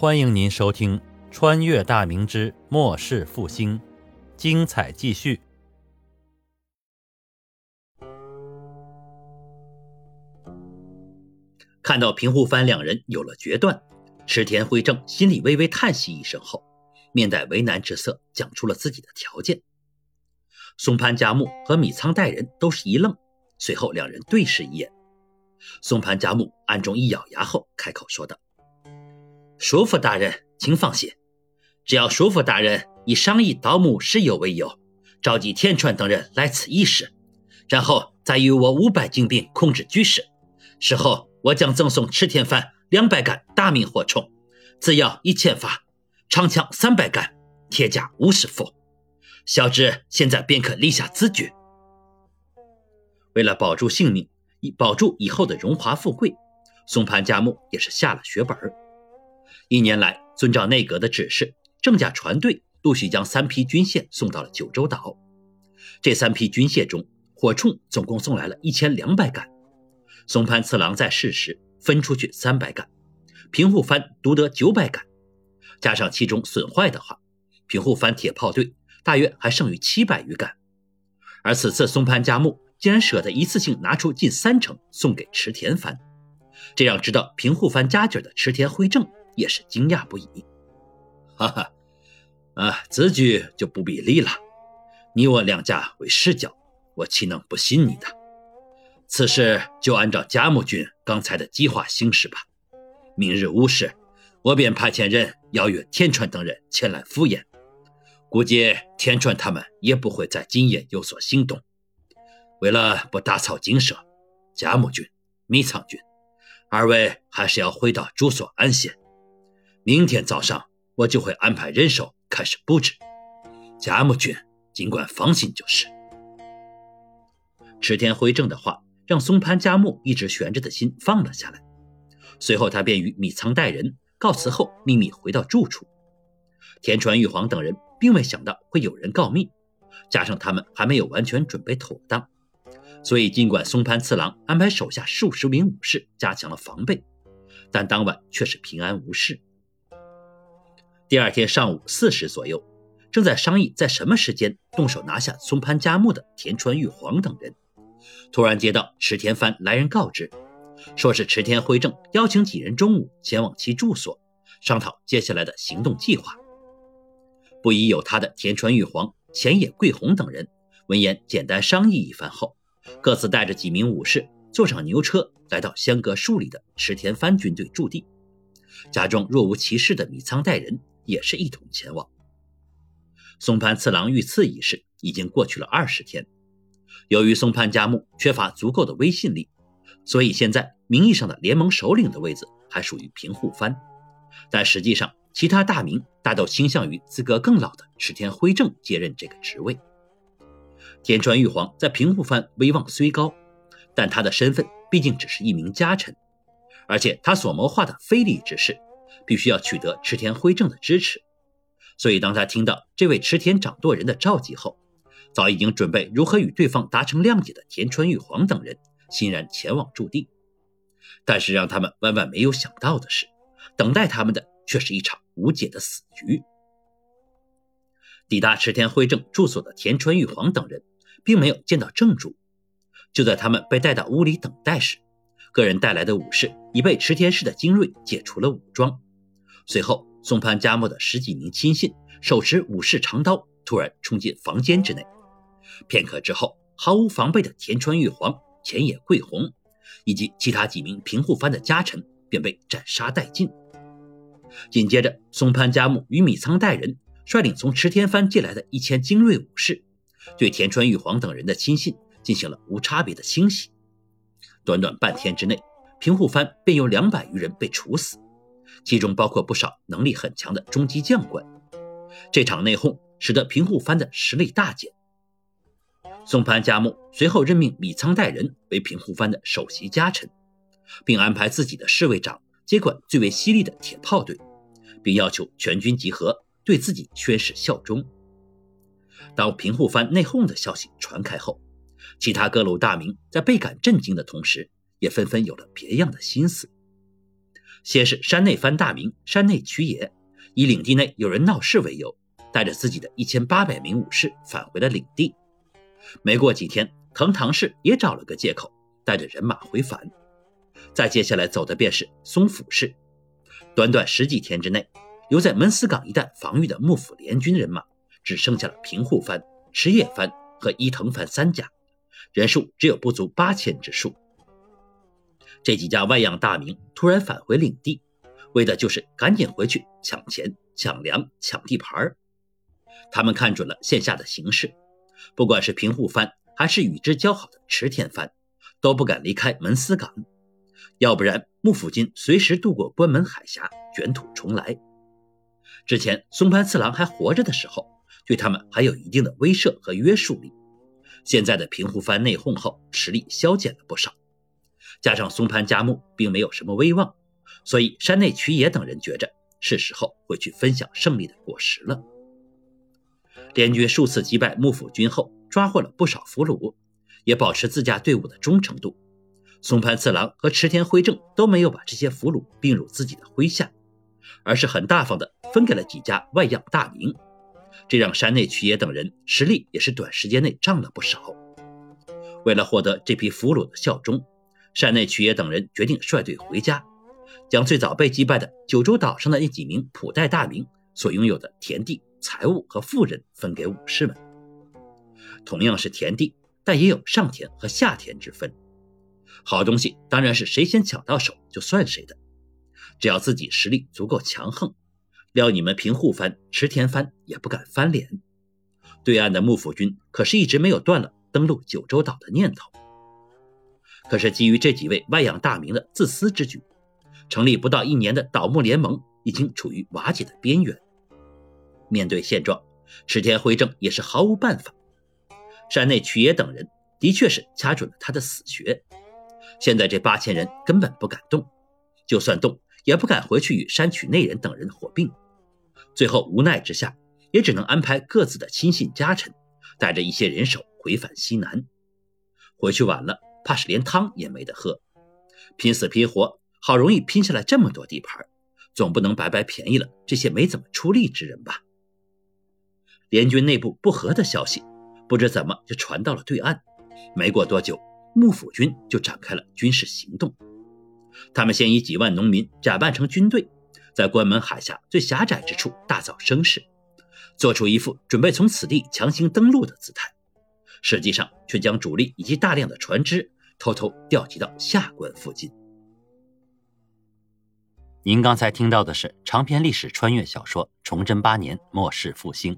欢迎您收听《穿越大明之末世复兴》，精彩继续。看到平户藩两人有了决断，池田辉正心里微微叹息一声后，面带为难之色，讲出了自己的条件。松潘家木和米仓代人都是一愣，随后两人对视一眼。松潘家木暗中一咬牙后，开口说道。叔父大人，请放心，只要叔父大人以商议盗墓事由为由，召集田川等人来此议事，然后再与我五百精兵控制局势，事后我将赠送池田藩两百杆大明火铳，自药一千发，长枪三百杆，铁甲五十副。小侄现在便可立下字据。为了保住性命，以保住以后的荣华富贵，松潘家木也是下了血本儿。一年来，遵照内阁的指示，郑家船队陆续将三批军械送到了九州岛。这三批军械中，火铳总共送来了一千两百杆。松潘次郎在世时分出去三百杆，平户藩独得九百杆，加上其中损坏的话，平户藩铁炮队大约还剩余七百余杆。而此次松潘家木竟然舍得一次性拿出近三成送给池田藩，这让知道平户藩家底的池田辉正。也是惊讶不已，哈哈，啊，此举就不必立了。你我两家为世交，我岂能不信你的？此事就按照贾木君刚才的计划行事吧。明日午时，我便派遣人邀约田川等人前来赴宴。估计田川他们也不会在今夜有所行动。为了不打草惊蛇，贾木君、米仓君，二位还是要回到住所安歇。明天早上，我就会安排人手开始布置。贾木君尽管放心就是。池田辉正的话让松潘家木一直悬着的心放了下来。随后，他便与米仓带人告辞后，秘密回到住处。田川玉皇等人并未想到会有人告密，加上他们还没有完全准备妥当，所以尽管松潘次郎安排手下数十名武士加强了防备，但当晚却是平安无事。第二天上午四时左右，正在商议在什么时间动手拿下松潘家木的田川玉皇等人，突然接到池田藩来人告知，说是池田辉正邀请几人中午前往其住所，商讨接下来的行动计划。不疑有他的田川玉皇、前野贵弘等人闻言，简单商议一番后，各自带着几名武士坐上牛车，来到相隔数里的池田藩军队驻地，假装若无其事的米仓代人。也是一同前往。松潘次郎遇刺一事已经过去了二十天，由于松潘家木缺乏足够的威信力，所以现在名义上的联盟首领的位子还属于平户藩，但实际上其他大名大都倾向于资格更老的池田辉正接任这个职位。田川玉皇在平户藩威望虽高，但他的身份毕竟只是一名家臣，而且他所谋划的非礼之事。必须要取得池田辉正的支持，所以当他听到这位池田掌舵人的召集后，早已经准备如何与对方达成谅解的田川玉皇等人欣然前往驻地。但是让他们万万没有想到的是，等待他们的却是一场无解的死局。抵达池田辉正住所的田川玉皇等人，并没有见到正主。就在他们被带到屋里等待时，个人带来的武士已被池田氏的精锐解除了武装。随后，松潘家木的十几名亲信手持武士长刀，突然冲进房间之内。片刻之后，毫无防备的田川玉皇、前野贵弘以及其他几名平户藩的家臣便被斩杀殆尽。紧接着，松潘家木与米仓代人率领从池田藩借来的一千精锐武士，对田川玉皇等人的亲信进行了无差别的清洗。短短半天之内，平户藩便有两百余人被处死，其中包括不少能力很强的中级将官。这场内讧使得平户藩的实力大减。松潘家木随后任命米仓代人为平户藩的首席家臣，并安排自己的侍卫长接管最为犀利的铁炮队，并要求全军集合，对自己宣誓效忠。当平户藩内讧的消息传开后，其他各路大名在倍感震惊的同时，也纷纷有了别样的心思。先是山内藩大名山内渠野，以领地内有人闹事为由，带着自己的一千八百名武士返回了领地。没过几天，藤堂氏也找了个借口，带着人马回返。再接下来走的便是松府氏。短短十几天之内，留在门司港一带防御的幕府联军人马只剩下了平户藩、池野藩和伊藤藩三家，人数只有不足八千之数。这几家外洋大名突然返回领地，为的就是赶紧回去抢钱、抢粮、抢地盘他们看准了线下的形势，不管是平户藩还是与之交好的池田藩，都不敢离开门司港，要不然幕府军随时渡过关门海峡，卷土重来。之前松潘次郎还活着的时候，对他们还有一定的威慑和约束力。现在的平户藩内讧后，实力消减了不少。加上松潘家木并没有什么威望，所以山内渠野等人觉着是时候回去分享胜利的果实了。联军数次击败幕府军后，抓获了不少俘虏，也保持自家队伍的忠诚度。松潘次郎和池田辉正都没有把这些俘虏并入自己的麾下，而是很大方的分给了几家外样大名，这让山内渠野等人实力也是短时间内涨了不少。为了获得这批俘虏的效忠。山内曲野等人决定率队回家，将最早被击败的九州岛上的那几名普代大名所拥有的田地、财物和富人分给武士们。同样是田地，但也有上田和下田之分。好东西当然是谁先抢到手就算谁的，只要自己实力足够强横，料你们平户藩、池田藩也不敢翻脸。对岸的幕府军可是一直没有断了登陆九州岛的念头。可是，基于这几位外养大名的自私之举，成立不到一年的倒幕联盟已经处于瓦解的边缘。面对现状，池田辉正也是毫无办法。山内曲野等人的确是掐准了他的死穴。现在这八千人根本不敢动，就算动，也不敢回去与山曲内人等人火并。最后无奈之下，也只能安排各自的亲信家臣，带着一些人手回返西南。回去晚了。怕是连汤也没得喝，拼死拼活，好容易拼下来这么多地盘，总不能白白便宜了这些没怎么出力之人吧？联军内部不和的消息，不知怎么就传到了对岸。没过多久，幕府军就展开了军事行动。他们先以几万农民假扮成军队，在关门海峡最狭窄之处大造声势，做出一副准备从此地强行登陆的姿态。实际上却将主力以及大量的船只偷偷调集到下关附近。您刚才听到的是长篇历史穿越小说《崇祯八年末世复兴》，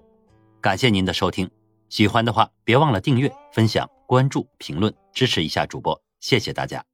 感谢您的收听。喜欢的话，别忘了订阅、分享、关注、评论，支持一下主播，谢谢大家。